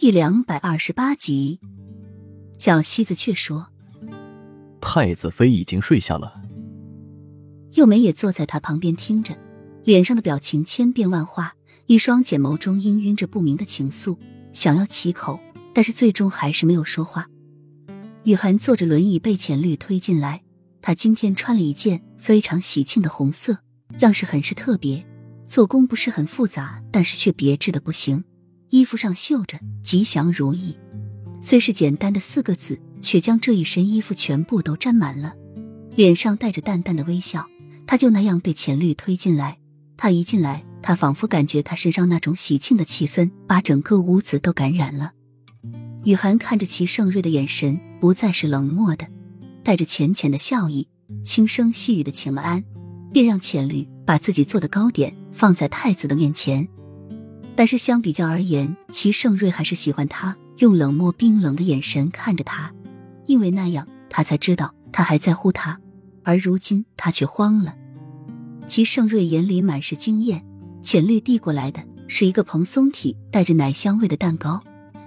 第两百二十八集，小西子却说：“太子妃已经睡下了。”幼梅也坐在他旁边听着，脸上的表情千变万化，一双睑眸中氤氲着不明的情愫，想要启口，但是最终还是没有说话。雨涵坐着轮椅被浅绿推进来，她今天穿了一件非常喜庆的红色，样式很是特别，做工不是很复杂，但是却别致的不行。衣服上绣着“吉祥如意”，虽是简单的四个字，却将这一身衣服全部都沾满了。脸上带着淡淡的微笑，他就那样被浅绿推进来。他一进来，他仿佛感觉他身上那种喜庆的气氛把整个屋子都感染了。雨涵看着齐盛瑞的眼神不再是冷漠的，带着浅浅的笑意，轻声细语的请了安，便让浅绿把自己做的糕点放在太子的面前。但是相比较而言，齐盛瑞还是喜欢他用冷漠冰冷的眼神看着他，因为那样他才知道他还在乎他。而如今他却慌了。齐盛瑞眼里满是惊艳，浅绿递过来的是一个蓬松体、带着奶香味的蛋糕，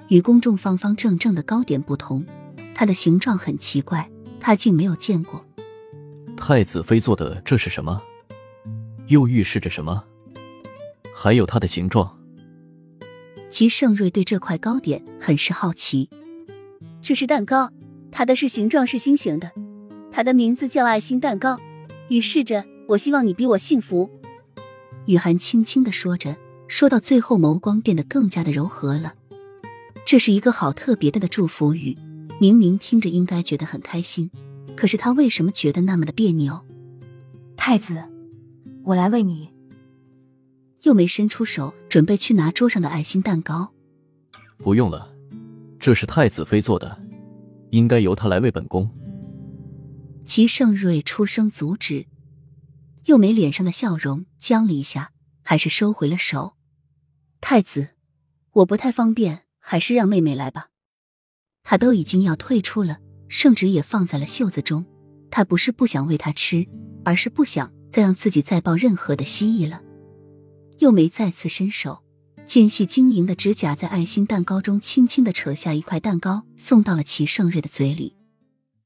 与公众方方正正的糕点不同，它的形状很奇怪，他竟没有见过。太子妃做的这是什么？又预示着什么？还有它的形状。齐盛瑞对这块糕点很是好奇。这是蛋糕，它的是形状是心形的，它的名字叫爱心蛋糕，预示着我希望你比我幸福。雨涵轻轻的说着，说到最后眸光变得更加的柔和了。这是一个好特别的的祝福语，明明听着应该觉得很开心，可是他为什么觉得那么的别扭？太子，我来为你。又没伸出手，准备去拿桌上的爱心蛋糕。不用了，这是太子妃做的，应该由她来为本宫。齐盛瑞出声阻止，又没脸上的笑容僵了一下，还是收回了手。太子，我不太方便，还是让妹妹来吧。他都已经要退出了，圣旨也放在了袖子中。他不是不想喂他吃，而是不想再让自己再抱任何的希冀了。又没再次伸手，尖细晶莹的指甲在爱心蛋糕中轻轻的扯下一块蛋糕，送到了齐盛瑞的嘴里。